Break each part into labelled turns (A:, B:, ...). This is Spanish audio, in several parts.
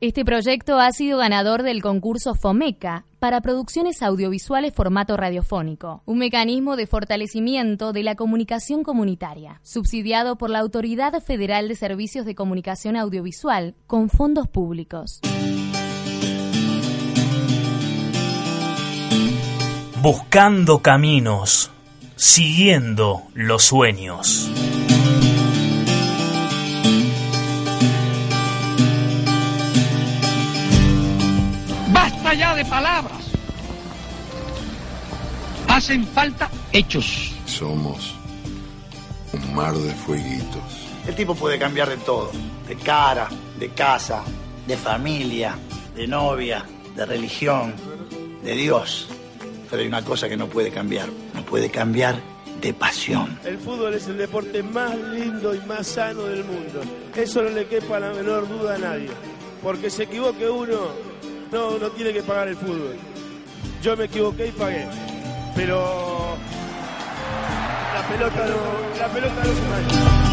A: Este proyecto ha sido ganador del concurso FOMECA para producciones audiovisuales formato radiofónico, un mecanismo de fortalecimiento de la comunicación comunitaria, subsidiado por la Autoridad Federal de Servicios de Comunicación Audiovisual con fondos públicos.
B: Buscando caminos, siguiendo los sueños.
C: De palabras. Hacen falta hechos.
D: Somos un mar de fueguitos.
E: El tipo puede cambiar de todo, de cara, de casa, de familia, de novia, de religión, de Dios. Pero hay una cosa que no puede cambiar, no puede cambiar de pasión.
F: El fútbol es el deporte más lindo y más sano del mundo. Eso no le quepa la menor duda a nadie. Porque se equivoque uno, no, no tiene que pagar el fútbol. Yo me equivoqué y pagué. Pero la pelota no, la pelota no se mancha.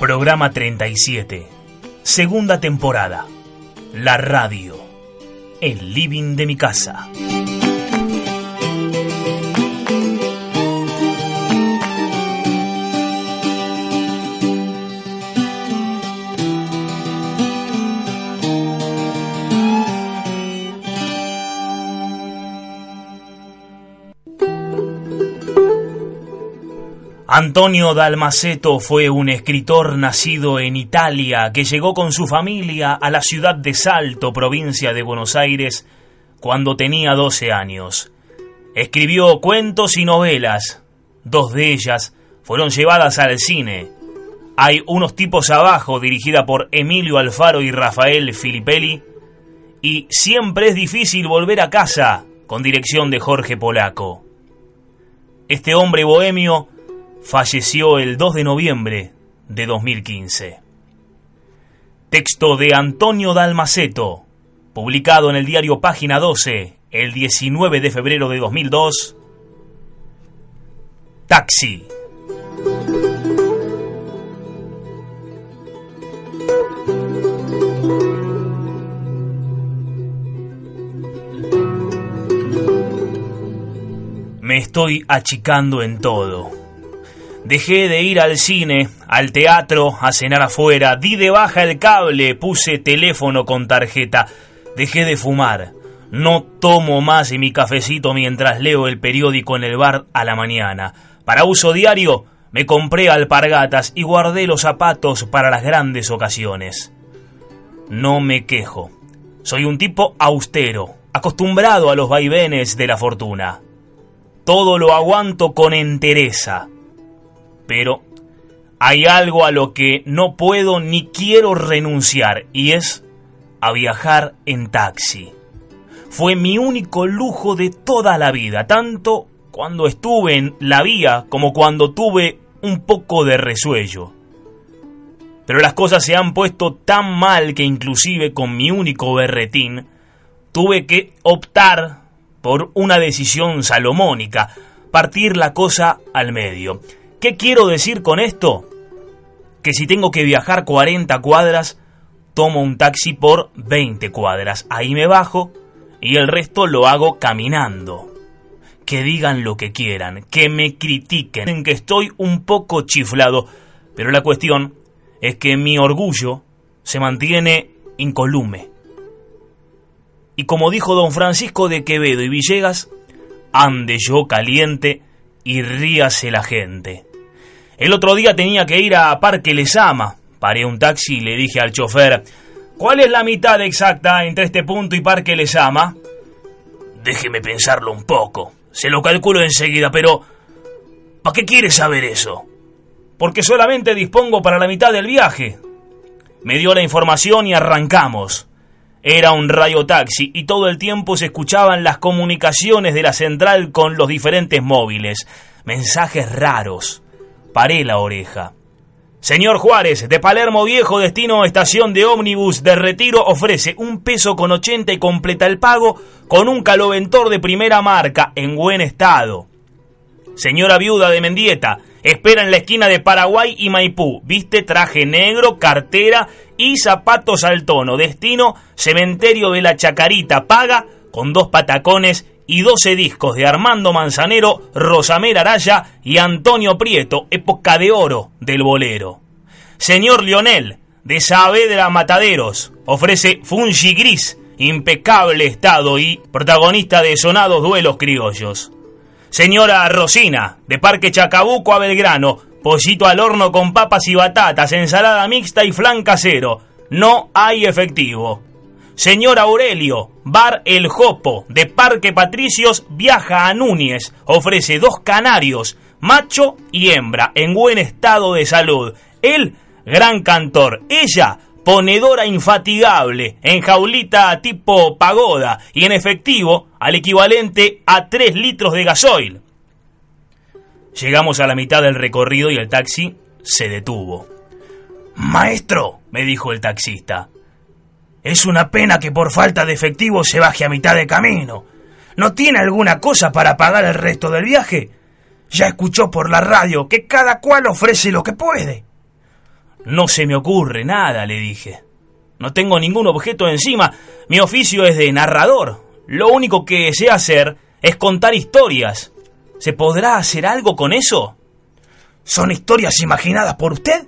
B: Programa 37. Segunda temporada. La radio. El living de mi casa. Antonio Dalmaceto fue un escritor nacido en Italia que llegó con su familia a la ciudad de Salto, provincia de Buenos Aires, cuando tenía 12 años. Escribió cuentos y novelas. Dos de ellas fueron llevadas al cine. Hay unos tipos abajo, dirigida por Emilio Alfaro y Rafael Filippelli. Y Siempre es difícil volver a casa, con dirección de Jorge Polaco. Este hombre bohemio falleció el 2 de noviembre de 2015. Texto de Antonio Dalmaceto, publicado en el diario Página 12 el 19 de febrero de 2002. Taxi. Me estoy achicando en todo Dejé de ir al cine, al teatro, a cenar afuera, di de baja el cable, puse teléfono con tarjeta, dejé de fumar. No tomo más mi cafecito mientras leo el periódico en el bar a la mañana. Para uso diario, me compré alpargatas y guardé los zapatos para las grandes ocasiones. No me quejo. Soy un tipo austero, acostumbrado a los vaivenes de la fortuna. Todo lo aguanto con entereza pero hay algo a lo que no puedo ni quiero renunciar y es a viajar en taxi. Fue mi único lujo de toda la vida, tanto cuando estuve en la vía como cuando tuve un poco de resuello. Pero las cosas se han puesto tan mal que inclusive con mi único berretín tuve que optar por una decisión salomónica, partir la cosa al medio. ¿Qué quiero decir con esto? Que si tengo que viajar 40 cuadras, tomo un taxi por 20 cuadras. Ahí me bajo y el resto lo hago caminando. Que digan lo que quieran, que me critiquen, que estoy un poco chiflado, pero la cuestión es que mi orgullo se mantiene incolume. Y como dijo don Francisco de Quevedo y Villegas, ande yo caliente y ríase la gente. El otro día tenía que ir a Parque Lesama. Paré un taxi y le dije al chofer, ¿cuál es la mitad exacta entre este punto y Parque Lesama? Déjeme pensarlo un poco. Se lo calculo enseguida, pero... ¿Para qué quiere saber eso? Porque solamente dispongo para la mitad del viaje. Me dio la información y arrancamos. Era un rayo taxi y todo el tiempo se escuchaban las comunicaciones de la central con los diferentes móviles. Mensajes raros paré la oreja. Señor Juárez, de Palermo Viejo, destino estación de ómnibus de retiro, ofrece un peso con ochenta y completa el pago con un caloventor de primera marca en buen estado. señora viuda de Mendieta, espera en la esquina de Paraguay y Maipú. Viste traje negro, cartera y zapatos al tono. Destino, cementerio de la Chacarita. Paga con dos patacones y 12 discos de Armando Manzanero, Rosamer Araya y Antonio Prieto, época de oro del bolero. Señor Lionel, de Saavedra Mataderos, ofrece Fungi Gris, impecable estado y protagonista de sonados duelos criollos. Señora Rosina, de Parque Chacabuco a Belgrano, pollito al horno con papas y batatas, ensalada mixta y flan casero. No hay efectivo. Señor Aurelio, Bar El Jopo, de Parque Patricios, viaja a Núñez, ofrece dos canarios, macho y hembra, en buen estado de salud. Él, gran cantor. Ella, ponedora infatigable, en jaulita tipo pagoda y en efectivo al equivalente a 3 litros de gasoil. Llegamos a la mitad del recorrido y el taxi se detuvo. Maestro, me dijo el taxista, es una pena que por falta de efectivo se baje a mitad de camino. ¿No tiene alguna cosa para pagar el resto del viaje? Ya escuchó por la radio que cada cual ofrece lo que puede. No se me ocurre nada, le dije. No tengo ningún objeto encima. Mi oficio es de narrador. Lo único que sé hacer es contar historias. ¿Se podrá hacer algo con eso? ¿Son historias imaginadas por usted?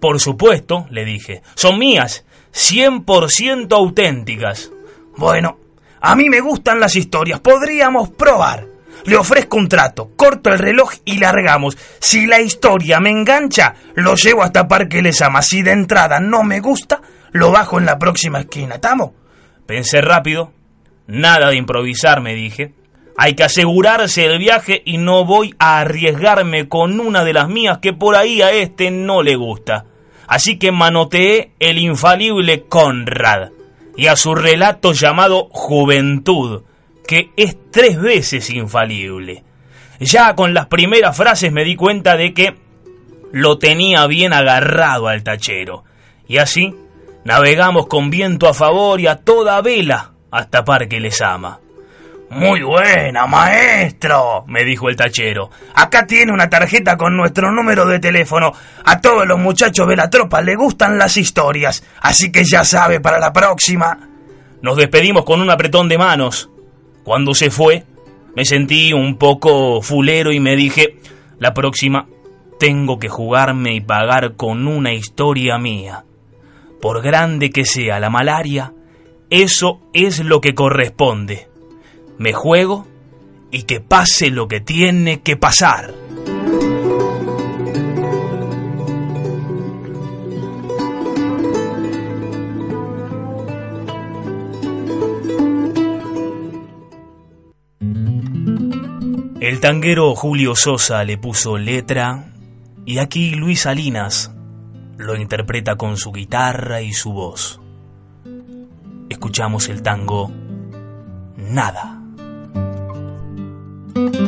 B: Por supuesto, le dije. Son mías 100% auténticas. Bueno, a mí me gustan las historias, podríamos probar. Le ofrezco un trato, corto el reloj y largamos. Si la historia me engancha, lo llevo hasta Parque Lesama. Si de entrada no me gusta, lo bajo en la próxima esquina. ¿Estamos? Pensé rápido. Nada de improvisar, me dije. Hay que asegurarse el viaje y no voy a arriesgarme con una de las mías que por ahí a este no le gusta. Así que manoteé el infalible Conrad y a su relato llamado Juventud, que es tres veces infalible. Ya con las primeras frases me di cuenta de que lo tenía bien agarrado al tachero. Y así navegamos con viento a favor y a toda vela hasta Parque Lesama. Muy buena, maestro, me dijo el tachero. Acá tiene una tarjeta con nuestro número de teléfono. A todos los muchachos de la tropa le gustan las historias, así que ya sabe para la próxima. Nos despedimos con un apretón de manos. Cuando se fue, me sentí un poco fulero y me dije, la próxima tengo que jugarme y pagar con una historia mía. Por grande que sea la malaria, eso es lo que corresponde me juego y que pase lo que tiene que pasar. El tanguero Julio Sosa le puso letra y aquí Luis Salinas lo interpreta con su guitarra y su voz. Escuchamos el tango Nada.
G: Thank you.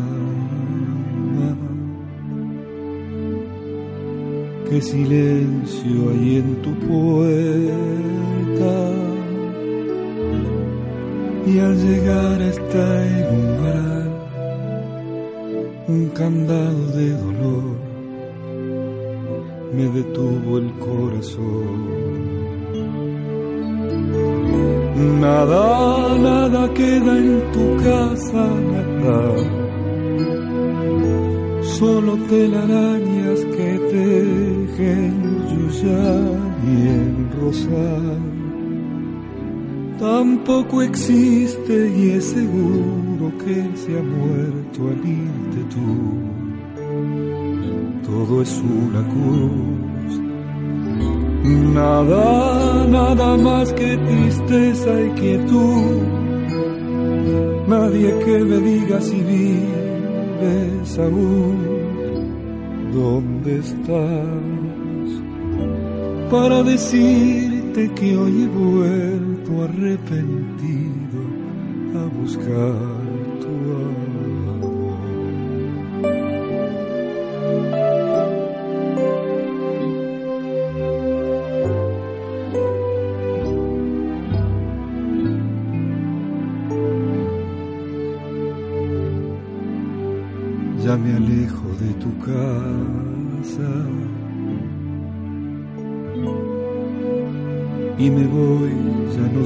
G: qué silencio hay en tu puerta. Y al llegar hasta el umbral, un candado de dolor me detuvo el corazón. Nada, nada queda en tu casa, nada. Solo telaraña en Yuyá y en Rosal. Tampoco existe y es seguro que se ha muerto al irte tú. Todo es una cruz. Nada, nada más que tristeza y quietud. Nadie que me diga si vives aún. ¿Dónde estás? para decirte que hoy he vuelto arrepentido a buscar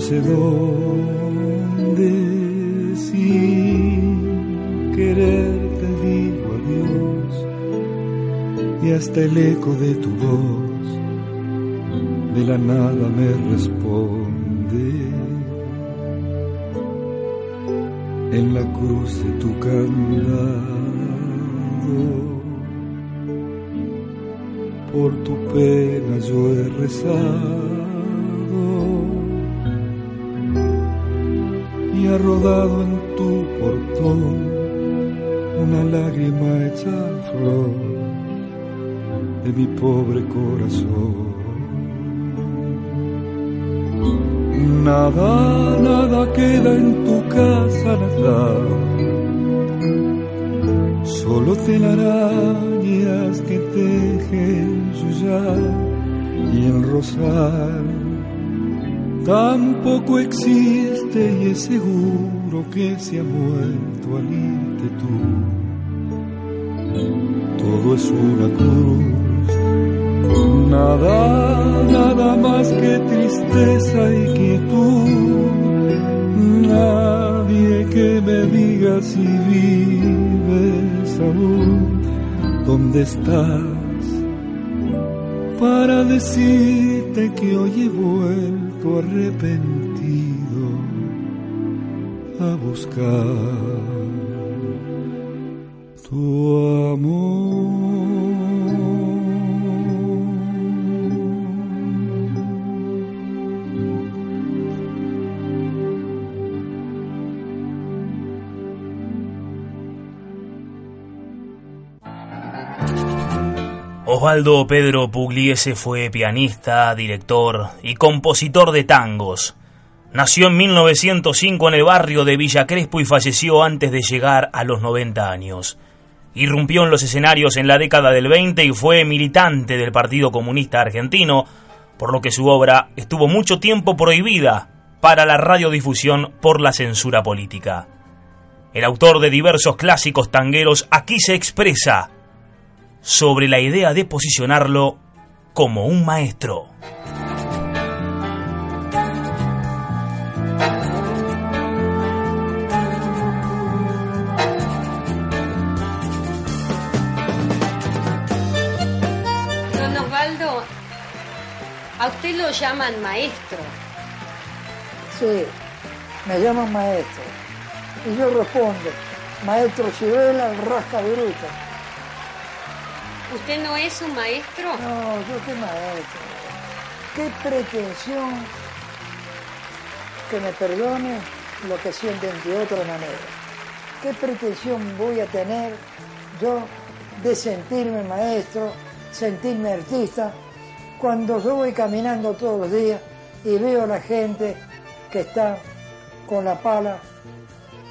G: sé dónde, sin querer te digo adiós, y hasta el eco de tu voz de la nada me responde. En la cruz de tu candado, por tu pena yo he rezado rodado en tu portón una lágrima hecha flor de mi pobre corazón. Nada, nada queda en tu casa, nada. Solo telarañas que tejen suyar y el rosal Tampoco existe y es seguro que se ha muerto al irte tú. Todo es una cruz, nada, nada más que tristeza y quietud. Nadie que me diga si vives aún, dónde estás, para decirte que hoy he vuelto arrepentido a buscar tu amor.
B: Osvaldo Pedro Pugliese fue pianista, director y compositor de tangos. Nació en 1905 en el barrio de Villa Crespo y falleció antes de llegar a los 90 años. Irrumpió en los escenarios en la década del 20 y fue militante del Partido Comunista Argentino, por lo que su obra estuvo mucho tiempo prohibida para la radiodifusión por la censura política. El autor de diversos clásicos tangueros aquí se expresa sobre la idea de posicionarlo como un maestro.
H: Don Osvaldo, a usted lo llaman maestro.
I: Sí, me llaman maestro. Y yo respondo, maestro Cibela, rasca bruta.
H: ¿Usted no es un maestro?
I: No, yo qué maestro. Qué pretensión que me perdone lo que sienten de otra manera. ¿Qué pretensión voy a tener yo de sentirme maestro, sentirme artista, cuando yo voy caminando todos los días y veo a la gente que está con la pala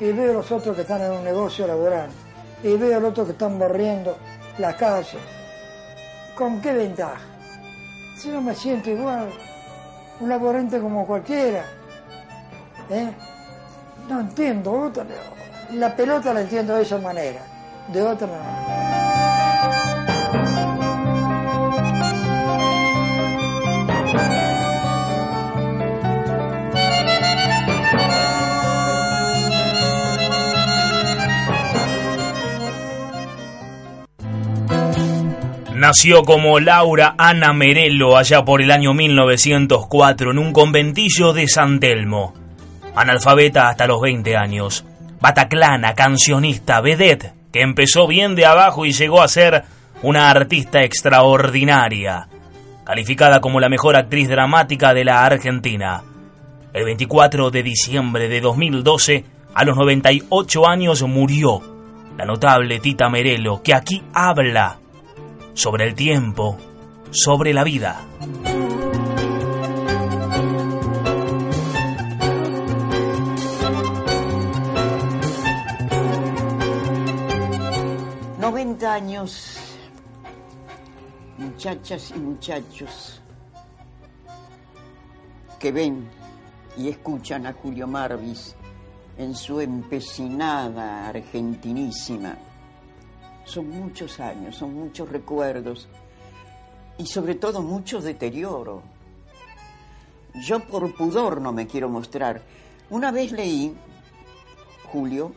I: y veo a los otros que están en un negocio laboral y veo a los otros que están barriendo la calle ¿Con qué ventaja? Si no me siento igual, un laborante como cualquiera. ¿eh? No entiendo, la pelota la entiendo de esa manera, de otra manera.
B: Nació como Laura Ana Merelo allá por el año 1904 en un conventillo de San Telmo. Analfabeta hasta los 20 años. Bataclana, cancionista, vedette, que empezó bien de abajo y llegó a ser una artista extraordinaria, calificada como la mejor actriz dramática de la Argentina. El 24 de diciembre de 2012, a los 98 años, murió la notable Tita Merelo, que aquí habla sobre el tiempo, sobre la vida.
J: Noventa años, muchachas y muchachos que ven y escuchan a Julio Marvis en su empecinada argentinísima son muchos años, son muchos recuerdos y sobre todo mucho deterioro. Yo por pudor no me quiero mostrar. Una vez leí, Julio,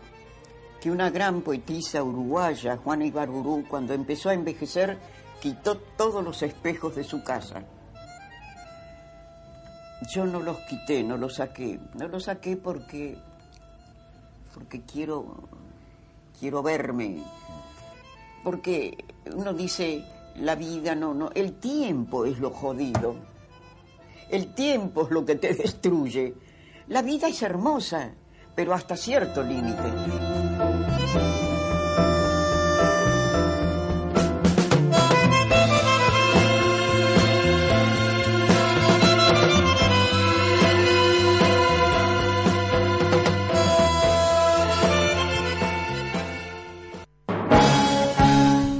J: que una gran poetisa uruguaya, Juana Ibarburú, cuando empezó a envejecer, quitó todos los espejos de su casa. Yo no los quité, no los saqué. No los saqué porque porque quiero quiero verme porque uno dice, la vida no, no, el tiempo es lo jodido, el tiempo es lo que te destruye. La vida es hermosa, pero hasta cierto límite.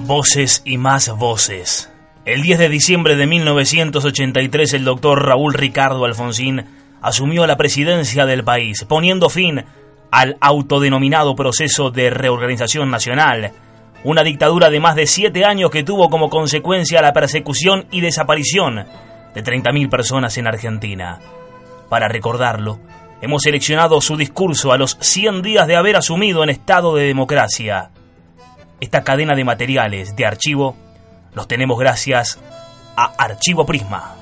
B: Voces y más voces. El 10 de diciembre de 1983 el doctor Raúl Ricardo Alfonsín asumió la presidencia del país, poniendo fin al autodenominado proceso de reorganización nacional, una dictadura de más de siete años que tuvo como consecuencia la persecución y desaparición de 30.000 personas en Argentina. Para recordarlo, hemos seleccionado su discurso a los 100 días de haber asumido en estado de democracia. Esta cadena de materiales de archivo los tenemos gracias a Archivo Prisma.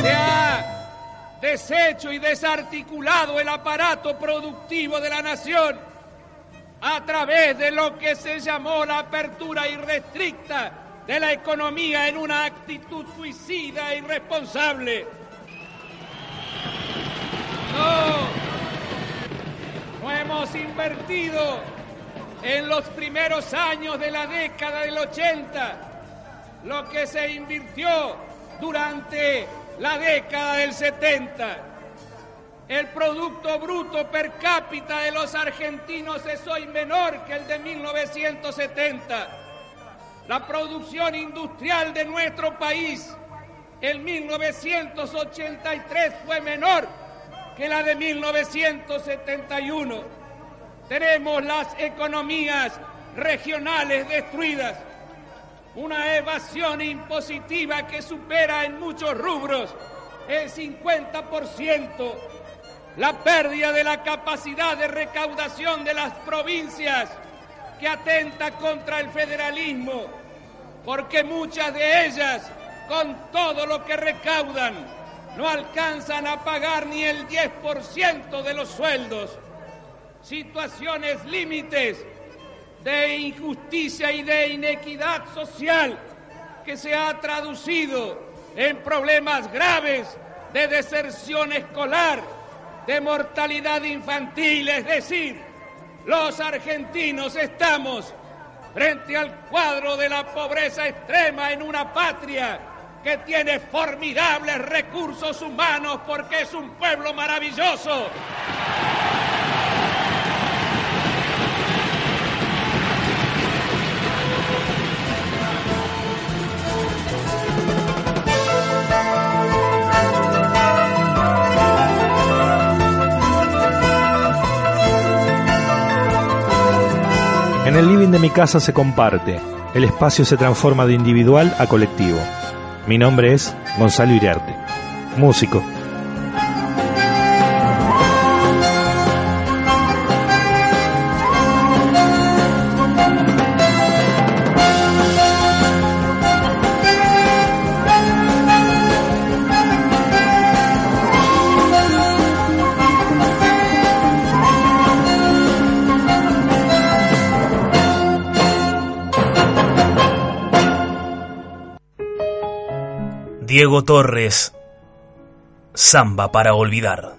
C: Se ha deshecho y desarticulado el aparato productivo de la nación a través de lo que se llamó la apertura irrestricta de la economía en una actitud suicida e irresponsable. No, no hemos invertido en los primeros años de la década del 80 lo que se invirtió durante la década del 70. El Producto Bruto per cápita de los argentinos es hoy menor que el de 1970. La producción industrial de nuestro país. En 1983 fue menor que la de 1971. Tenemos las economías regionales destruidas, una evasión impositiva que supera en muchos rubros el 50%, la pérdida de la capacidad de recaudación de las provincias que atenta contra el federalismo, porque muchas de ellas, con todo lo que recaudan, no alcanzan a pagar ni el 10% de los sueldos. Situaciones límites de injusticia y de inequidad social que se ha traducido en problemas graves de deserción escolar, de mortalidad infantil, es decir, los argentinos estamos frente al cuadro de la pobreza extrema en una patria que tiene formidables recursos humanos porque es un pueblo maravilloso.
K: En el living de mi casa se comparte, el espacio se transforma de individual a colectivo. Mi nombre es Gonzalo Iriarte, músico.
B: Diego Torres, Samba para olvidar.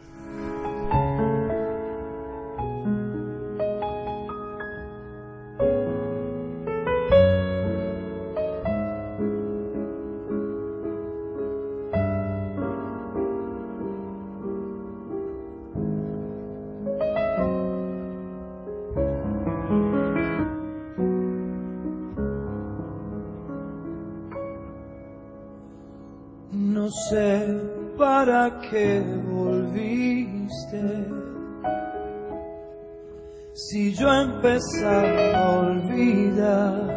L: Olvidar.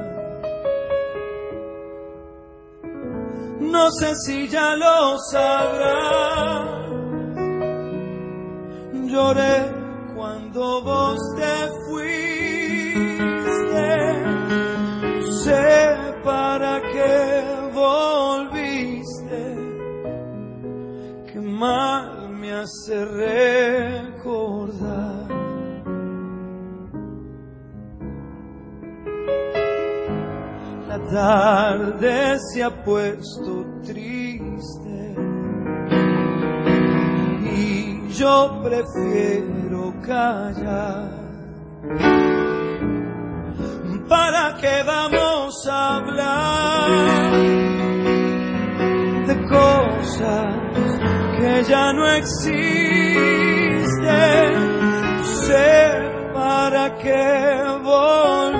L: No sé si ya lo sabrás. Lloré cuando vos te fuiste. Sé para qué volviste. Que mal me hace recordar. Tarde se ha puesto triste y yo prefiero callar. ¿Para qué vamos a hablar de cosas que ya no existen? Sé para qué volviste.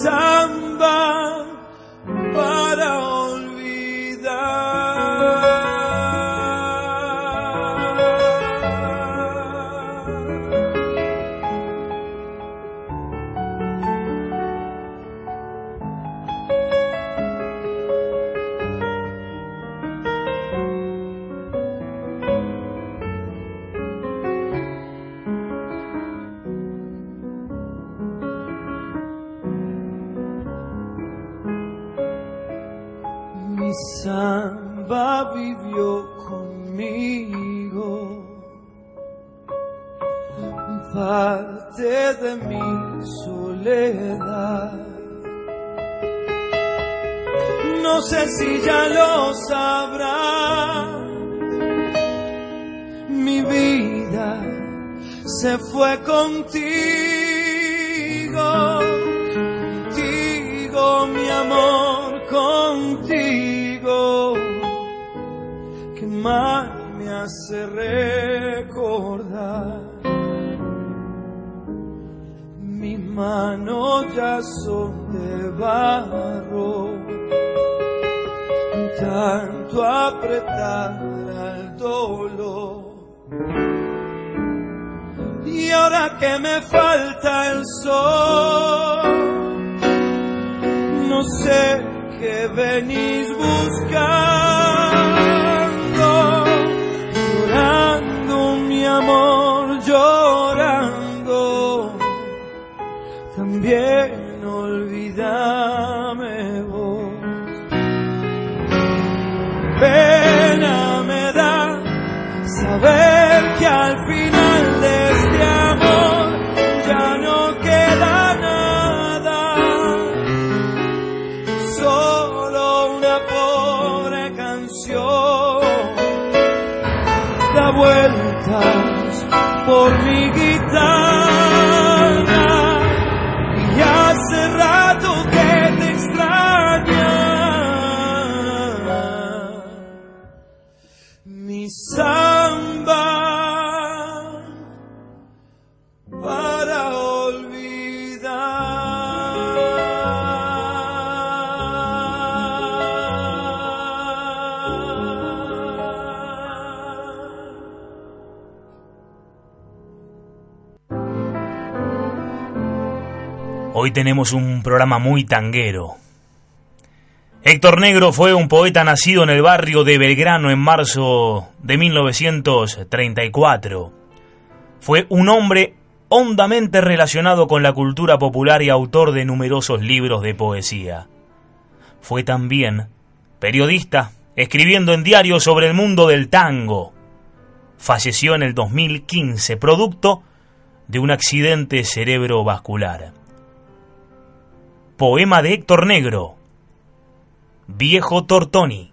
L: Mi vivió conmigo, parte de mi soledad. No sé si ya lo sabrá, mi vida se fue contigo, contigo mi amor, contigo, mal me hace recordar. manos ya son de barro. Tanto apretar al dolor. Y ahora que me falta el sol, no sé qué venís buscando, mi amor, llorando, también olvídame vos. Pena me da saber que al final de por mi
B: Hoy tenemos un programa muy tanguero. Héctor Negro fue un poeta nacido en el barrio de Belgrano en marzo de 1934. Fue un hombre hondamente relacionado con la cultura popular y autor de numerosos libros de poesía. Fue también periodista, escribiendo en diarios sobre el mundo del tango. Falleció en el 2015, producto de un accidente cerebrovascular. Poema de Héctor Negro. Viejo Tortoni.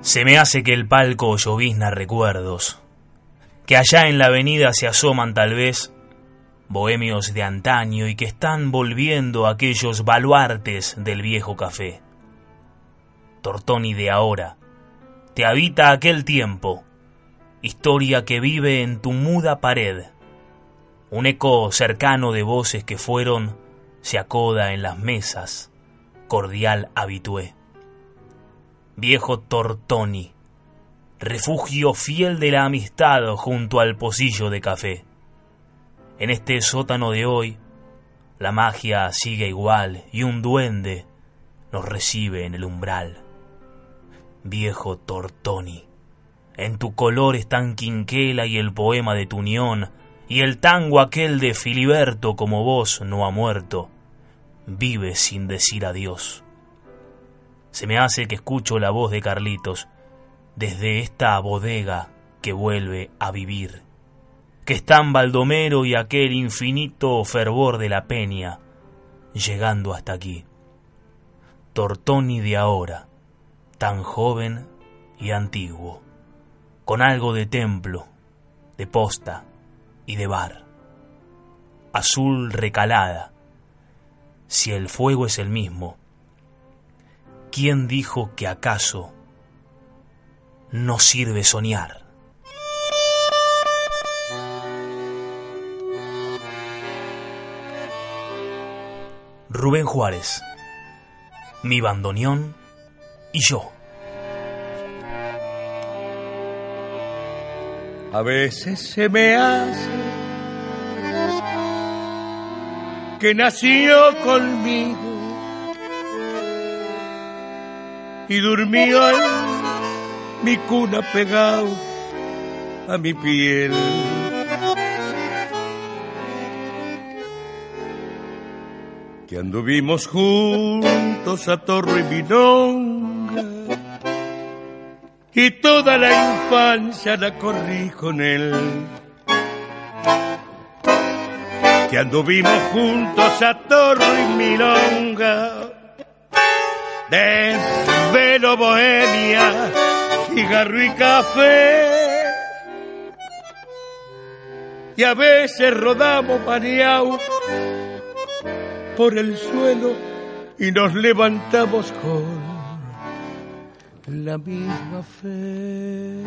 B: Se me hace que el palco llovizna recuerdos, que allá en la avenida se asoman tal vez bohemios de antaño y que están volviendo aquellos baluartes del viejo café. Tortoni de ahora, te habita aquel tiempo, historia que vive en tu muda pared, un eco cercano de voces que fueron, se acoda en las mesas, cordial habitué. Viejo Tortoni, refugio fiel de la amistad junto al pocillo de café. En este sótano de hoy, la magia sigue igual y un duende nos recibe en el umbral. Viejo Tortoni, en tu color están Quinquela y el poema de tu unión, y el tango aquel de Filiberto como vos no ha muerto, vive sin decir adiós. Se me hace que escucho la voz de Carlitos desde esta bodega que vuelve a vivir que están Baldomero y aquel infinito fervor de la peña, llegando hasta aquí. Tortoni de ahora, tan joven y antiguo, con algo de templo, de posta y de bar. Azul recalada, si el fuego es el mismo, ¿quién dijo que acaso no sirve soñar? Rubén Juárez, mi bandoneón y yo.
M: A veces se me hace que nació conmigo y durmió en mi cuna pegado a mi piel. Que anduvimos juntos a Torre y Minonga y toda la infancia la corrí con él. Que anduvimos juntos a Torre y Milonga, desvelo bohemia, cigarro y café. y a veces rodamos paneados por el suelo y nos levantamos con la misma fe.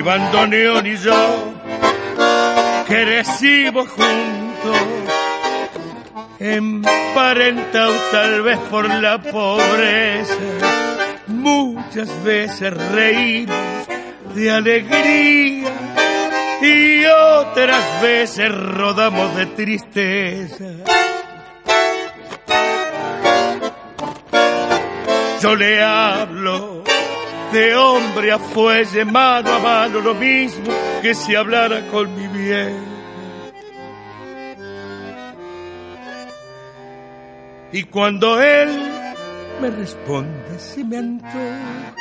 M: Mi bandoneón y yo crecimos juntos, emparentados tal vez por la pobreza. Muchas veces reímos de alegría y otras veces rodamos de tristeza. Yo le hablo de hombre a fuelle, mano a mano, lo mismo que si hablara con mi bien. Y cuando él me responde, si me antoja,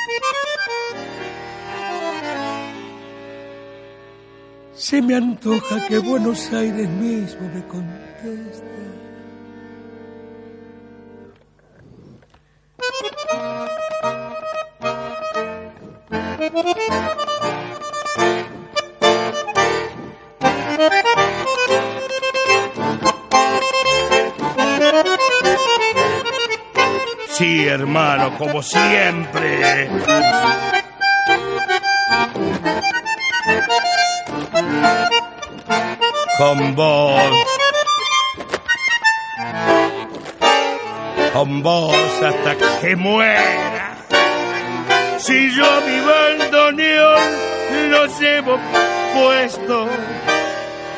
M: se me antoja que Buenos Aires mismo me conteste. Sí, hermano, como siempre. Con vos. Con vos hasta que muera. Si yo mi bandoneón lo llevo puesto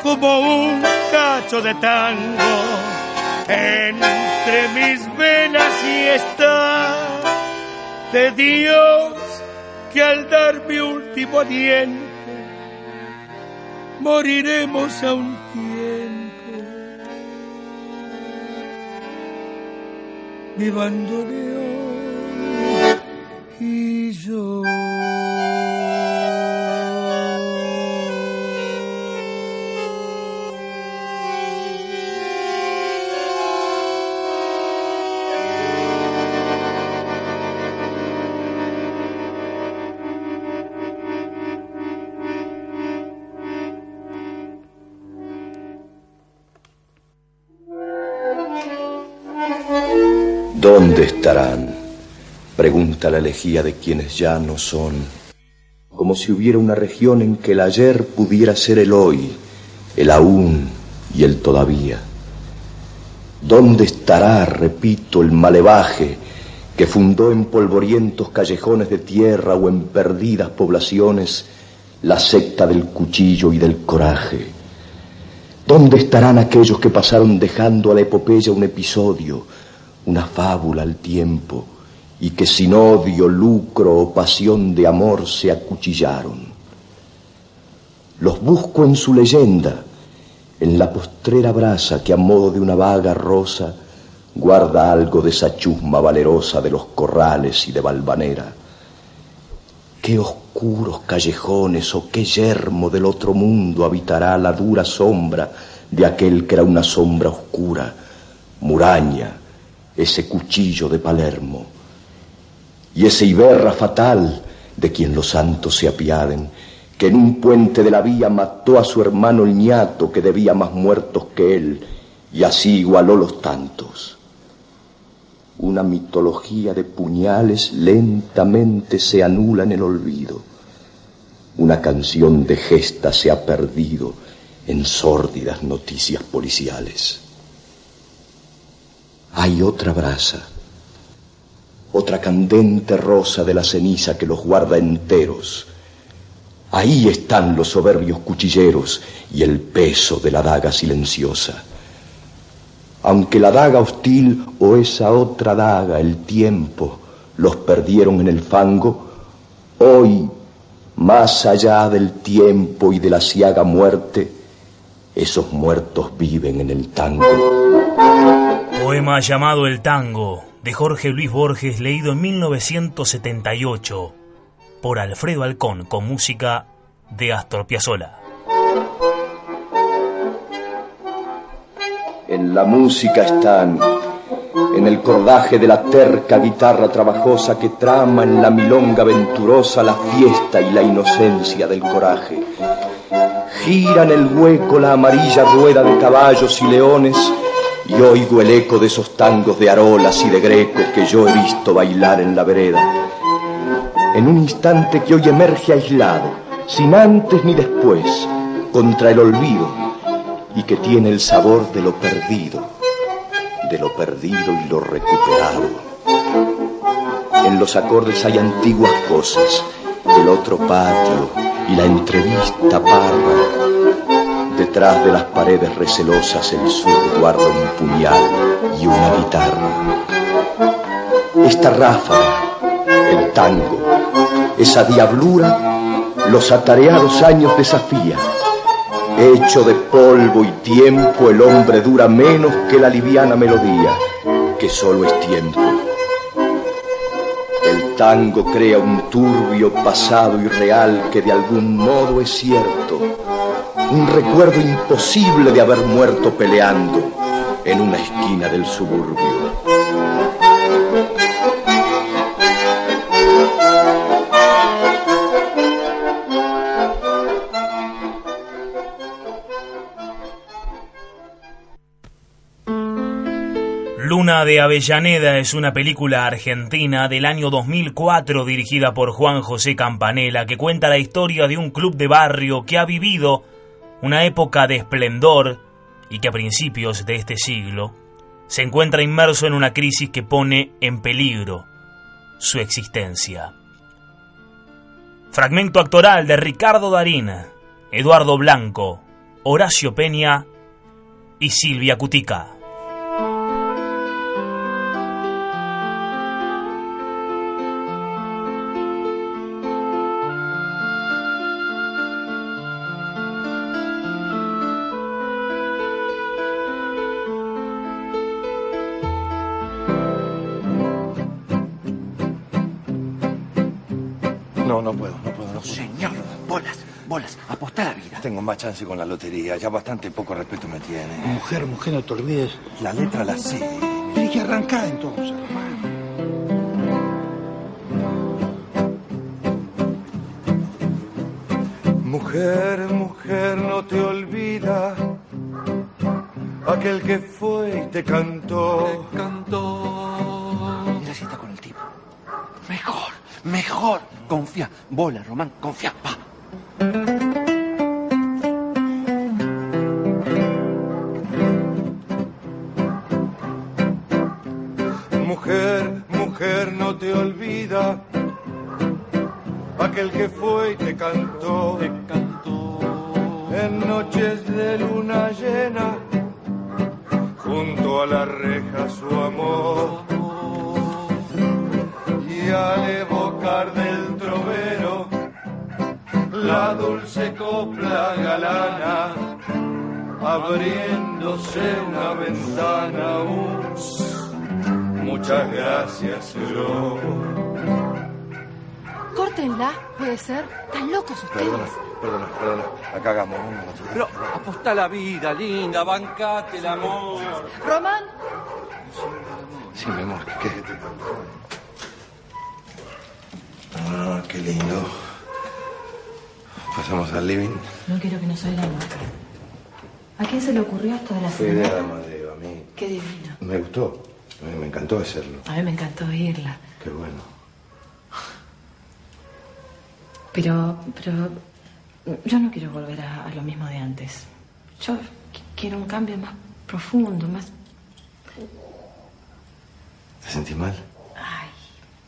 M: como un cacho de tango entre mis venas y está de Dios que al dar mi último aliento moriremos a un tiempo. Mi bandoneón y yo.
N: ¿Dónde estarán? Pregunta la elegía de quienes ya no son. Como si hubiera una región en que el ayer pudiera ser el hoy, el aún y el todavía. ¿Dónde estará, repito, el malevaje que fundó en polvorientos callejones de tierra o en perdidas poblaciones la secta del cuchillo y del coraje? ¿Dónde estarán aquellos que pasaron dejando a la epopeya un episodio, una fábula al tiempo, y que sin odio, lucro o pasión de amor se acuchillaron? Los busco en su leyenda, en la postrera brasa que a modo de una vaga rosa guarda algo de esa chusma valerosa de los corrales y de Valvanera. Qué oscuros callejones o qué yermo del otro mundo habitará la dura sombra de aquel que era una sombra oscura, muraña, ese cuchillo de Palermo, y ese Iberra fatal de quien los santos se apiaden, que en un puente de la vía mató a su hermano el que debía más muertos que él, y así igualó los tantos. Una mitología de puñales lentamente se anula en el olvido. Una canción de gesta se ha perdido en sórdidas noticias policiales. Hay otra brasa, otra candente rosa de la ceniza que los guarda enteros. Ahí están los soberbios cuchilleros y el peso de la daga silenciosa. Aunque la daga hostil o esa otra daga, el tiempo, los perdieron en el fango, hoy, más allá del tiempo y de la ciaga muerte, esos muertos viven en el tango.
B: Poema llamado El Tango, de Jorge Luis Borges, leído en 1978 por Alfredo Alcón, con música de Astor Piazzolla.
N: En la música están, en el cordaje de la terca guitarra trabajosa que trama en la milonga venturosa la fiesta y la inocencia del coraje. Gira en el hueco la amarilla rueda de caballos y leones y oigo el eco de esos tangos de arolas y de grecos que yo he visto bailar en la vereda. En un instante que hoy emerge aislado, sin antes ni después, contra el olvido, y que tiene el sabor de lo perdido, de lo perdido y lo recuperado. En los acordes hay antiguas cosas, el otro patio y la entrevista parda Detrás de las paredes recelosas el sur guarda un puñal y una guitarra. Esta ráfaga, el tango, esa diablura, los atareados años desafía. Hecho de polvo y tiempo, el hombre dura menos que la liviana melodía, que solo es tiempo. El tango crea un turbio pasado irreal que de algún modo es cierto un recuerdo imposible de haber muerto peleando en una esquina del suburbio.
B: Luna de Avellaneda es una película argentina del año 2004 dirigida por Juan José Campanella que cuenta la historia de un club de barrio que ha vivido una época de esplendor y que a principios de este siglo se encuentra inmerso en una crisis que pone en peligro su existencia. Fragmento actoral de Ricardo Darín, Eduardo Blanco, Horacio Peña y Silvia Cutica.
O: Tengo más chance con la lotería. Ya bastante poco respeto me tiene.
P: Mujer, mujer, no te olvides.
O: La letra la sé.
P: Tienes que arrancar entonces,
L: Mujer, mujer, no te olvida aquel que fue y te cantó.
O: Te cantó. Mira si está con el tipo. Mejor, mejor. Confía. Bola, Román, confía. Va.
L: aquel que fue y te cantó,
O: te
L: abriéndose una ventana, muchas gracias, bro.
Q: Córtenla, puede ser. Están locos ustedes.
O: Perdona, perdona, perdona. Acá hagamos Pero apostá la vida, linda, bancate el amor.
Q: Román.
O: Sí, mi amor, ¿qué? Ah, qué lindo. Pasamos al living.
Q: No quiero que nos oigamos. ¿A quién se le ocurrió esto de la
O: Fue idea de Amadeo, a mí.
Q: Qué divino.
O: Me gustó. Me encantó hacerlo.
Q: A mí me encantó oírla.
O: Qué bueno.
Q: Pero, pero yo no quiero volver a, lo mismo de antes. Yo quiero un cambio más profundo, más...
O: ¿Te sentís mal?
Q: Ay,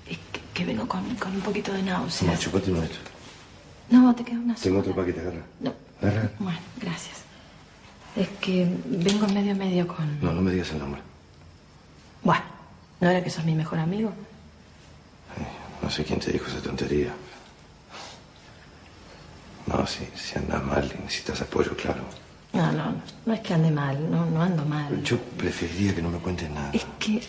Q: es que, vengo con, un poquito de náuseas.
O: No, chupate uno
Q: No, te queda una
O: Tengo otro paquete, agarra.
Q: No.
O: Agarra.
Q: Bueno, gracias. Es que vengo medio medio con...
O: No, no me digas el nombre.
Q: Bueno, ¿no era que sos mi mejor amigo?
O: no sé quién te dijo esa tontería. No, si, si andas mal y necesitas apoyo, claro.
Q: No, no, no, no es que ande mal, no, no ando mal.
O: Yo preferiría que no me cuentes nada.
Q: Es que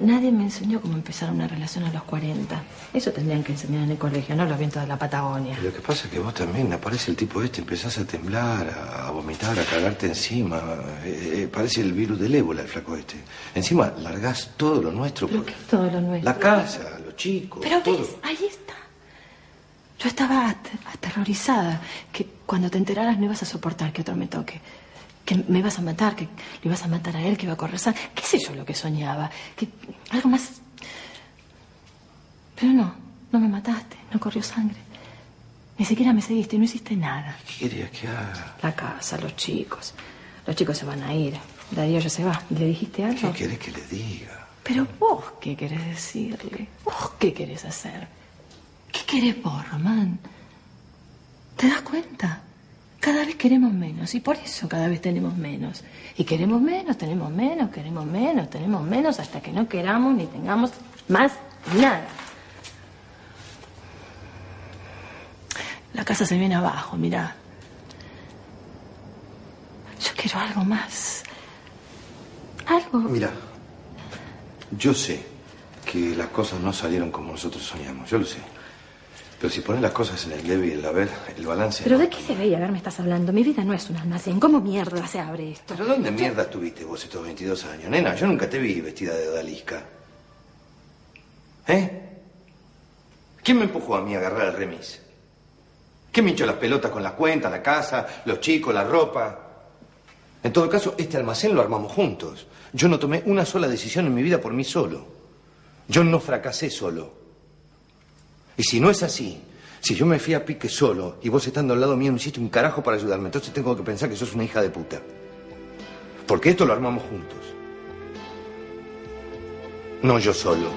Q: nadie me enseñó cómo empezar una relación a los 40. Eso tendrían que enseñar en el colegio, no los vientos de la Patagonia.
O: Lo que pasa es que vos también, aparece el tipo este, empezás a temblar, a, a vomitar, a cagarte encima. Eh, eh, parece el virus del ébola, el flaco este. Encima, largás todo lo nuestro.
Q: ¿Pero
O: por-
Q: qué es todo lo nuestro?
O: La casa, los chicos,
Q: Pero
O: todo.
Q: ves, ahí está. Yo estaba at- aterrorizada que cuando te enteraras no ibas a soportar que otro me toque. Que me ibas a matar, que lo ibas a matar a él, que iba a correr sangre. ¿Qué sé yo lo que soñaba? Que algo más... Pero no, no me mataste, no corrió sangre. Ni siquiera me seguiste, no hiciste nada.
O: ¿Qué querías que haga?
Q: La casa, los chicos. Los chicos se van a ir. Darío ya se va. ¿Le dijiste algo?
O: ¿Qué querés que le diga?
Q: Pero vos, ¿qué querés decirle? ¿Vos qué querés hacer? ¿Qué querés vos, Román? ¿Te das cuenta? Cada vez queremos menos y por eso cada vez tenemos menos. Y queremos menos, tenemos menos, queremos menos, tenemos menos hasta que no queramos ni tengamos más nada. La casa se viene abajo, mirá. Yo quiero algo más. Algo.
O: Mira, yo sé que las cosas no salieron como nosotros soñamos, yo lo sé. Pero si pones las cosas en el debe y el haber, el balance...
Q: ¿Pero
O: no.
Q: de qué se ve y haber me estás hablando? Mi vida no es un almacén. ¿Cómo mierda se abre esto?
O: ¿Pero dónde mierda estuviste vos estos 22 años? Nena, yo nunca te vi vestida de odalisca. ¿Eh? ¿Quién me empujó a mí a agarrar el remis? ¿Quién me hinchó las pelotas con las cuentas, la casa, los chicos, la ropa? En todo caso, este almacén lo armamos juntos. Yo no tomé una sola decisión en mi vida por mí solo. Yo no fracasé solo. Y si no es así, si yo me fui a pique solo y vos estando al lado mío no hiciste un carajo para ayudarme, entonces tengo que pensar que sos una hija de puta. Porque esto lo armamos juntos. No yo solo.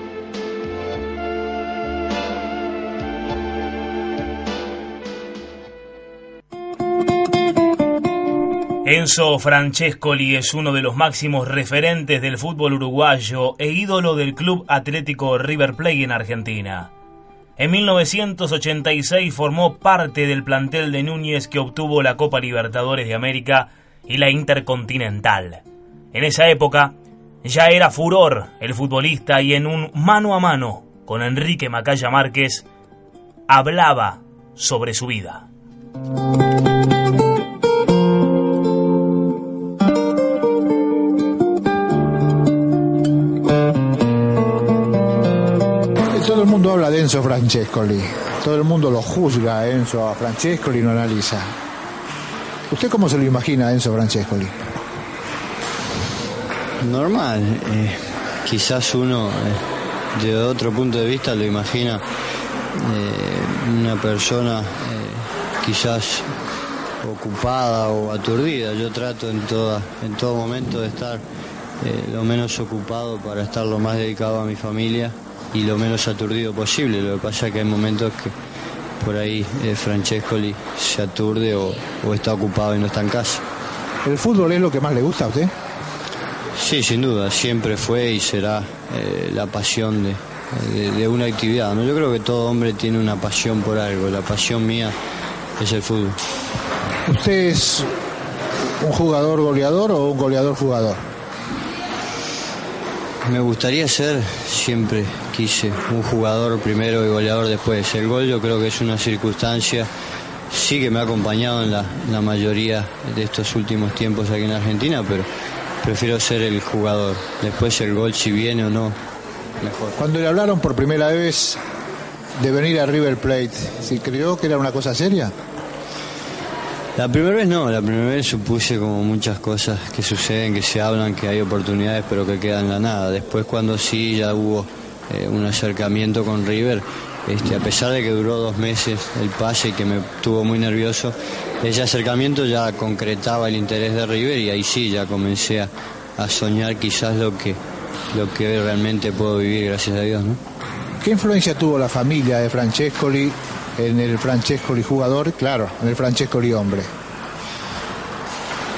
B: Enzo Francescoli es uno de los máximos referentes del fútbol uruguayo e ídolo del Club Atlético River Plate en Argentina. En 1986 formó parte del plantel de Núñez que obtuvo la Copa Libertadores de América y la Intercontinental. En esa época ya era furor el futbolista y en un mano a mano con Enrique Macaya Márquez hablaba sobre su vida.
P: Enzo Francescoli. Todo el mundo lo juzga Enzo a Francescoli y lo analiza. ¿Usted cómo se lo imagina Enzo Francescoli?
R: Normal. eh, quizás uno eh, de otro punto de vista lo imagina eh, una persona eh, quizás ocupada o aturdida. Yo trato en, toda, en todo momento de estar eh, lo menos ocupado para estar lo más dedicado a mi familia y lo menos aturdido posible. Lo que pasa es que hay momentos que por ahí eh, Francescoli se aturde o, o está ocupado y no está en casa.
P: ¿El fútbol es lo que más le gusta a usted?
R: Sí, sin duda, siempre fue y será eh, la pasión de, de- de una actividad. ¿no? Yo creo que todo hombre tiene una pasión por algo. La pasión mía es el fútbol.
P: ¿Usted es un jugador goleador o un goleador jugador?
R: Me gustaría ser, siempre quise, un jugador primero y goleador después. El gol yo creo que es una circunstancia, sí que me ha acompañado en la, la mayoría de estos últimos tiempos aquí en Argentina, pero prefiero ser el jugador. Después el gol, si viene o no, mejor.
P: Cuando le hablaron por primera vez de venir a River Plate, ¿se creyó que era una cosa seria?
R: La primera vez no, la primera vez supuse como muchas cosas que suceden, que se hablan, que hay oportunidades, pero que quedan en la nada. Después cuando sí ya hubo eh, un acercamiento con River, este, a pesar de que duró dos meses el pase y que me tuvo muy nervioso, ese acercamiento ya concretaba el interés de River y ahí sí ya comencé a, a soñar quizás lo que, lo que hoy realmente puedo vivir, gracias a Dios, ¿no?
P: ¿Qué influencia tuvo la familia de Francescoli en el Francescoli jugador? Claro, en el Francescoli hombre.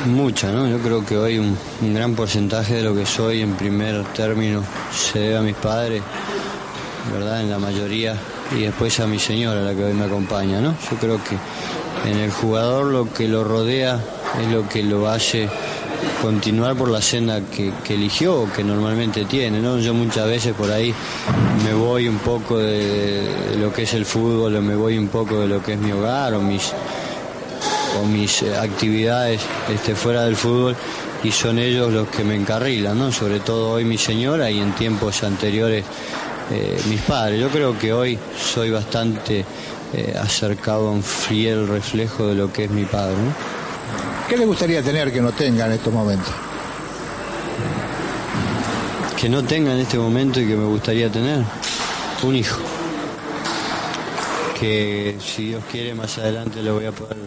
R: Mucha, ¿no? Yo creo que hoy un, gran porcentaje de lo que soy en primer término se debe a mis padres, ¿verdad? En la mayoría, y después a mi señora, la que hoy me acompaña, ¿no? Yo creo que en el jugador lo que lo rodea es lo que lo hace continuar por la senda que, eligió o que normalmente tiene. ¿no? Yo muchas veces por ahí me voy un poco de, lo que es el fútbol o me voy un poco de lo que es mi hogar o mis, o mis eh, actividades este, fuera del fútbol y son ellos los que me encarrilan, ¿no? sobre todo hoy mi señora y en tiempos anteriores eh, mis padres. Yo creo que hoy soy bastante eh, acercado a un fiel reflejo de lo que es mi padre.
P: ¿Qué le gustaría tener que no tenga en estos momentos?
R: Que no tenga en este momento y que me gustaría tener un hijo. Que si Dios quiere más adelante lo voy a poder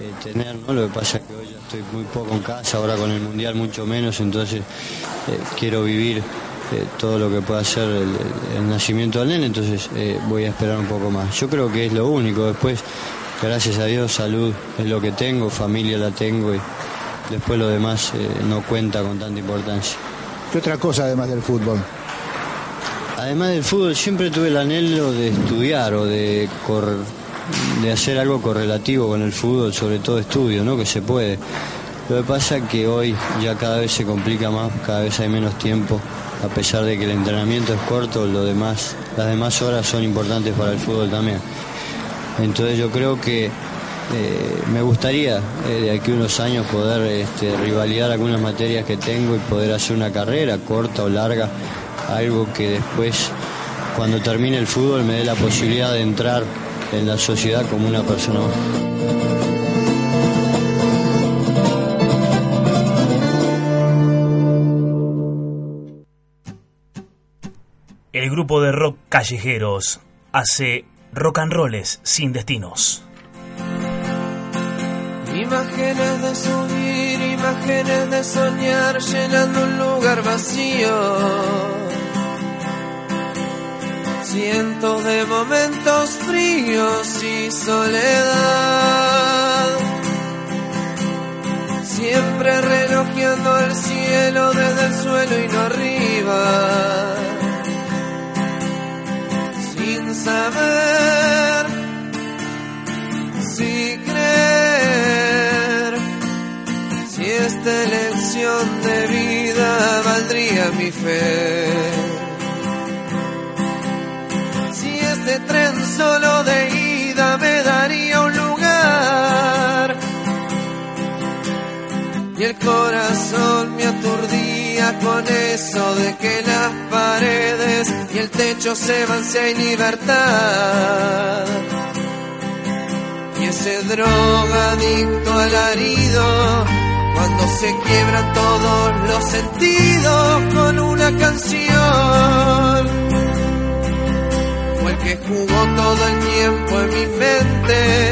R: eh, tener, ¿no? Lo que pasa es que hoy ya estoy muy poco en casa, ahora con el mundial mucho menos, entonces eh, quiero vivir eh, todo lo que pueda ser el, nacimiento del nene, entonces voy a esperar un poco más. Yo creo que es lo único, después gracias a Dios, salud es lo que tengo, familia la tengo y después lo demás eh, no cuenta con tanta importancia.
P: ¿Qué otra cosa además del fútbol?
R: Además del fútbol siempre tuve el anhelo de estudiar o de, de hacer algo correlativo con el fútbol, sobre todo estudio, ¿no? que se puede. Lo que pasa es que hoy ya cada vez se complica más, cada vez hay menos tiempo, a pesar de que el entrenamiento es corto, lo demás, las demás horas son importantes para el fútbol también. Entonces yo creo que eh, me gustaría eh, de aquí a unos años poder este, rivalidar algunas materias que tengo y poder hacer una carrera corta o larga, algo que después cuando termine el fútbol me dé la posibilidad de entrar en la sociedad como una persona más.
B: El grupo de rock callejeros hace Rock and rolls sin destinos.
S: Imágenes de subir, imágenes de soñar, llenando un lugar vacío. Cientos de momentos fríos y soledad. Siempre relojeando el cielo desde el suelo y no arriba saber si creer, si esta elección de vida valdría mi fe. Si este tren solo de ida me daría un lugar y el corazón me aturdía con eso de que las paredes y el techo se van si hay libertad. Y ese drogadicto alarido, cuando se quiebran todos los sentidos con una canción. Que jugó todo el tiempo en mi mente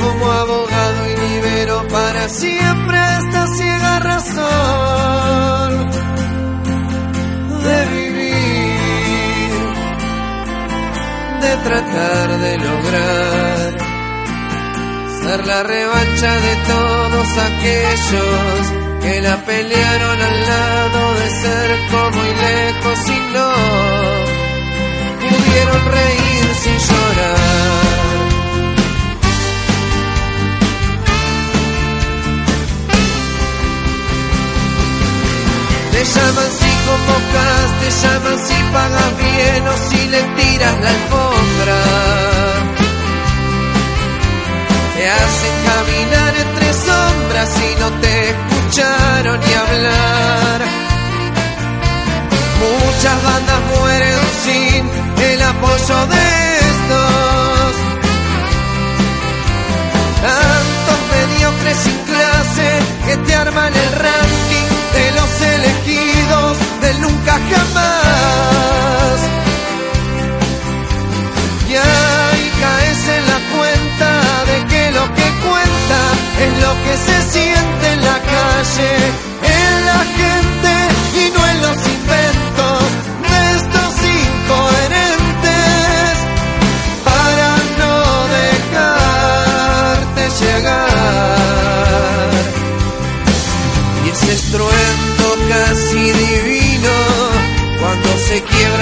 S: como abogado y libero para siempre esta ciega razón de vivir, de tratar de lograr ser la revancha de todos aquellos que la pelearon al lado de ser como y lejos y no pudieron reír sin llorar. Te llaman si convocas, te llaman si pagas bien o si le tiras la alfombra. De estos. Tantos mediocres sin clase que te arman el ranking de los elegidos del nunca jamás. Y ahí caes en la cuenta de que lo que cuenta es lo que se siente en la calle, en la gente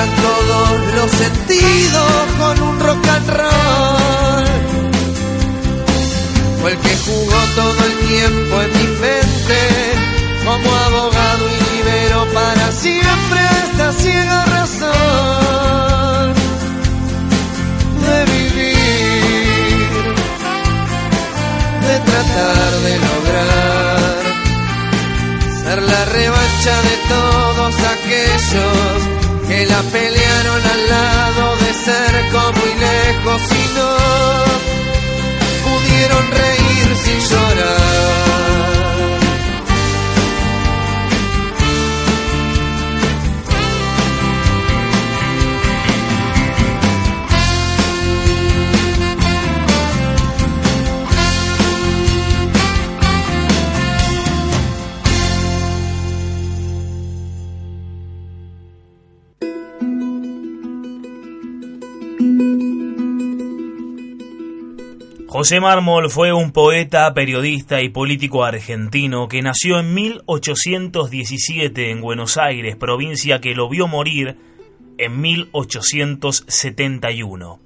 S: todos los sentidos con un rock and roll. Fue el que jugó todo el tiempo en mi mente, como abogado y libero para siempre esta ciega razón de vivir, de tratar de lograr ser la revancha de todos
L: aquellos pelearon al lado de cerca muy lejos y no pudieron reír sin llorar.
B: José Mármol fue un poeta, periodista y político argentino que nació en 1817 en Buenos Aires, provincia que lo vio morir en 1871.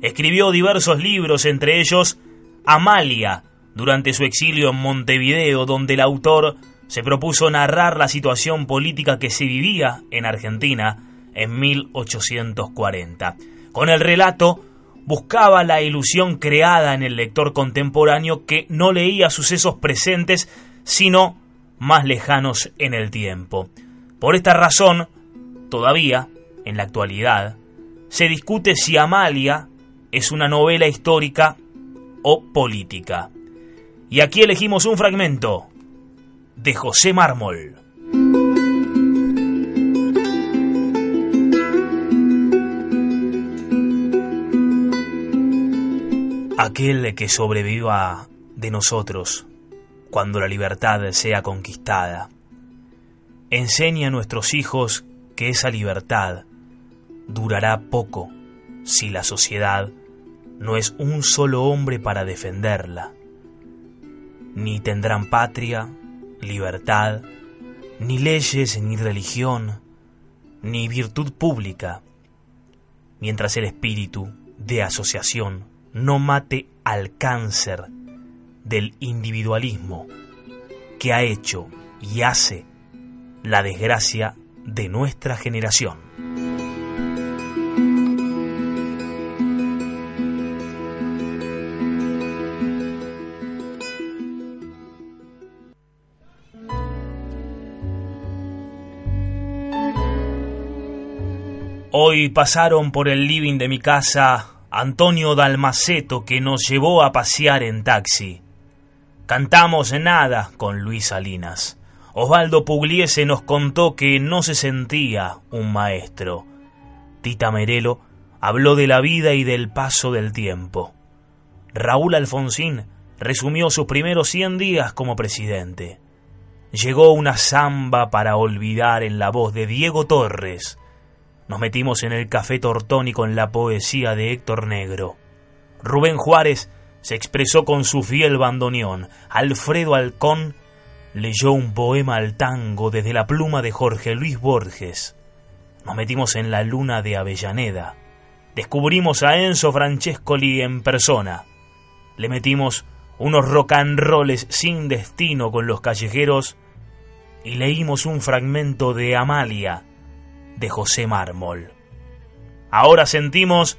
B: Escribió diversos libros, entre ellos Amalia, durante su exilio en Montevideo, donde el autor se propuso narrar la situación política que se vivía en Argentina en 1840. Con el relato buscaba la ilusión creada en el lector contemporáneo que no leía sucesos presentes, sino más lejanos en el tiempo. Por esta razón, todavía, en la actualidad, se discute si Amalia es una novela histórica o política. Y aquí elegimos un fragmento de José Mármol. Aquel que sobreviva de nosotros cuando la libertad sea conquistada. Enseña a nuestros hijos que esa libertad durará poco si la sociedad no es un solo hombre para defenderla. Ni tendrán patria, libertad, ni leyes, ni religión, ni virtud pública, mientras el espíritu de asociación no mate al cáncer del individualismo que ha hecho y hace la desgracia de nuestra generación. Hoy pasaron por el living de mi casa Antonio Dalmaceto que nos llevó a pasear en taxi. Cantamos nada con Luis Salinas. Osvaldo Pugliese nos contó que no se sentía un maestro. Tita Merelo habló de la vida y del paso del tiempo. Raúl Alfonsín resumió sus primeros 100 días como presidente. Llegó una samba para olvidar en la voz de Diego Torres, nos metimos en el café Tortoni con la poesía de Héctor Negro. Rubén Juárez se expresó con su fiel bandoneón. Alfredo Alcón leyó un poema al tango desde la pluma de Jorge Luis Borges. Nos metimos en la luna de Avellaneda. Descubrimos a Enzo Francescoli en persona. Le metimos unos rolls sin destino con los callejeros y leímos un fragmento de Amalia de José Mármol. Ahora sentimos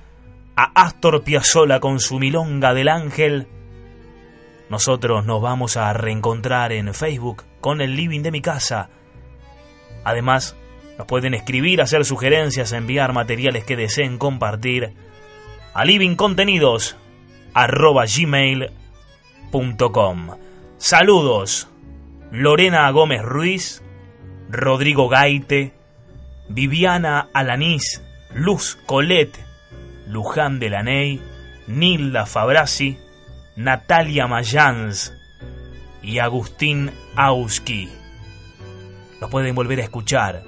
B: a Astor Piazzolla con su milonga del ángel. Nosotros nos vamos a reencontrar en Facebook con el living de mi casa. Además, nos pueden escribir, hacer sugerencias, enviar materiales que deseen compartir a livingcontenidos@gmail.com. Saludos. Lorena Gómez Ruiz, Rodrigo Gaite, Viviana Alanís, Luz Colet, Luján Delaney, Nilda Fabrasi, Natalia Mayans y Agustín Auski. Los pueden volver a escuchar.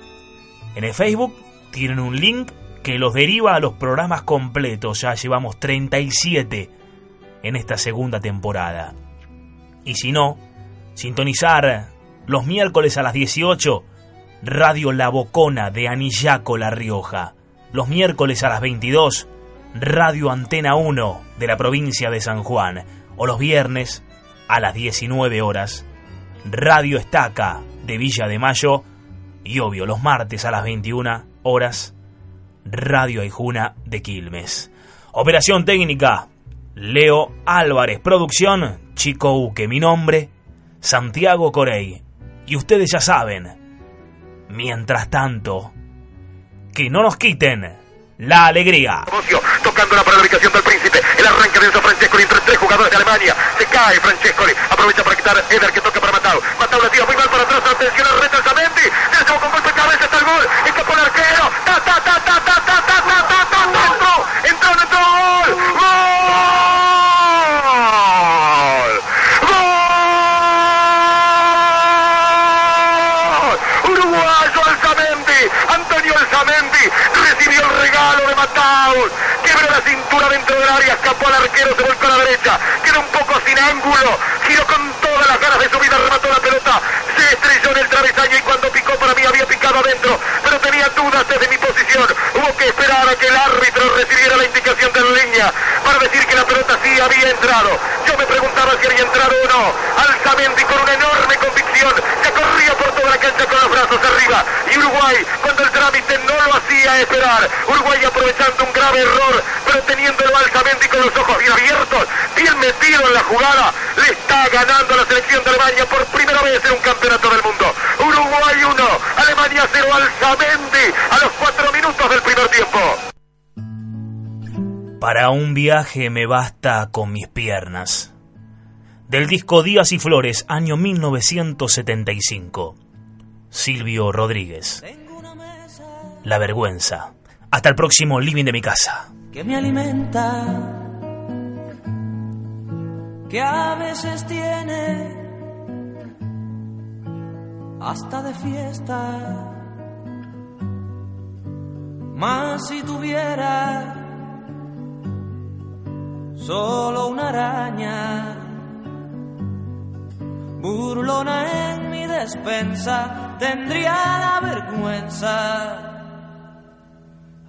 B: En el Facebook tienen un link que los deriva a los programas completos. Ya llevamos 37 en esta segunda temporada. Y si no, sintonizar los miércoles a las 18 Radio La Bocona de Anillaco, La Rioja. Los miércoles a las 22, Radio Antena 1 de la provincia de San Juan. O los viernes a las 19 horas, Radio Estaca de Villa de Mayo. Y obvio, los martes a las 21 horas, Radio Aijuna de Quilmes. Operación técnica, Leo Álvarez. Producción, Chico Uque. Mi nombre, Santiago Corey. Y ustedes ya saben, Mientras tanto,
T: que no nos quiten la alegría.
U: Tocando la del príncipe. El arranque de Enzo Francescoli entre tres jugadores de Alemania. Se cae Francescoli. Aprovecha para quitar Eder que toca para Matau. Matau la tira muy mal para atrás. Atención al reto Zamendi. Se con golpe de cabeza. Está el gol. Escapó el arquero. Ta, ta, ta, ta. Entró, entró. Lord. La cintura dentro del área, escapó al arquero, se volcó a la derecha. Quedó un poco sin ángulo. Giró con todas las ganas de su vida, remató la pelota. Se estrelló en el travesaño y cuando picó para mí había picado adentro. Pero tenía dudas desde mi posición. Hubo que esperar a que el árbitro recibiera la indicación de la línea para decir que la pelota sí había entrado. Yo me preguntaba si había entrado o no. Alzamendi con una enorme convicción. Se corría por toda la cancha con los brazos arriba. Y Uruguay, cuando el trámite no lo hacía esperar. Uruguay aprovechando un grave error, pero teniéndolo Alzamendi con los ojos bien abiertos, bien metido en la jugada, le está ganando a la selección de Alemania por primera vez en un campeonato del mundo. Uruguay 1, Alemania 0, Alzamendi a los cuatro minutos del primer tiempo.
T: Para un viaje me basta con mis piernas. Del disco Días y Flores, año 1975. Silvio Rodríguez. La vergüenza. Hasta el próximo living de mi casa.
B: Que me alimenta. Que a veces tiene hasta de fiesta. Más si tuviera solo una araña burlona en mi despensa, tendría la vergüenza.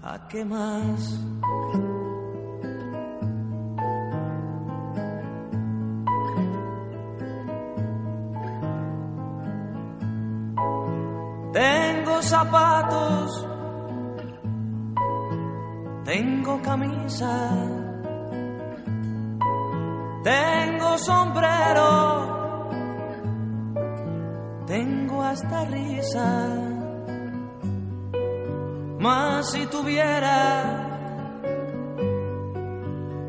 B: ¿A qué más? Tengo zapatos, tengo camisa, tengo sombrero, tengo hasta risa. Mas si tuviera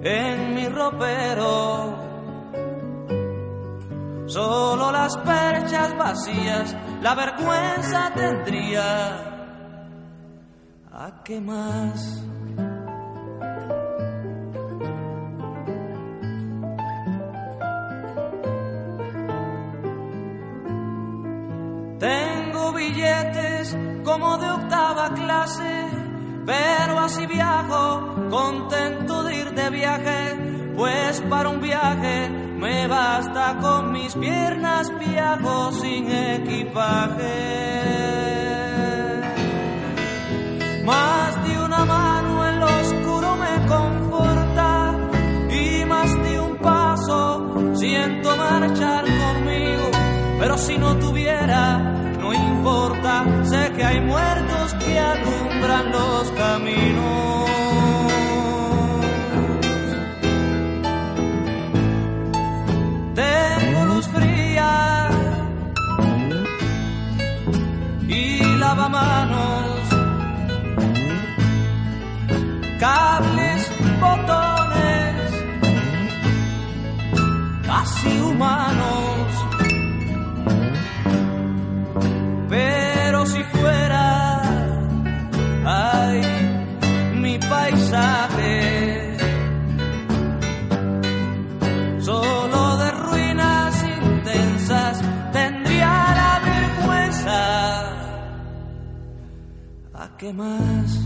B: en mi ropero solo las perchas vacías, la vergüenza tendría. ¿A qué más? Tengo billetes como de octava clase, pero así viajo, contento de ir de viaje, pues para un viaje me basta con mis piernas, viajo sin equipaje. Más de una mano en lo oscuro me conforta y más de un paso siento marchar conmigo, pero si no tuviera no importa, sé que hay muertos que alumbran los caminos. Cables, botones, casi humanos. Pero si fuera, ay, mi paisaje, qué más?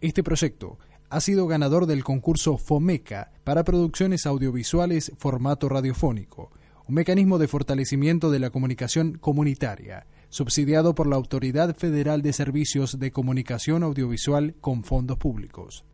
V: Este proyecto ha sido ganador del concurso FOMECA para producciones audiovisuales formato radiofónico, un mecanismo de fortalecimiento de la comunicación comunitaria, subsidiado por la Autoridad Federal de Servicios de Comunicación Audiovisual con fondos públicos.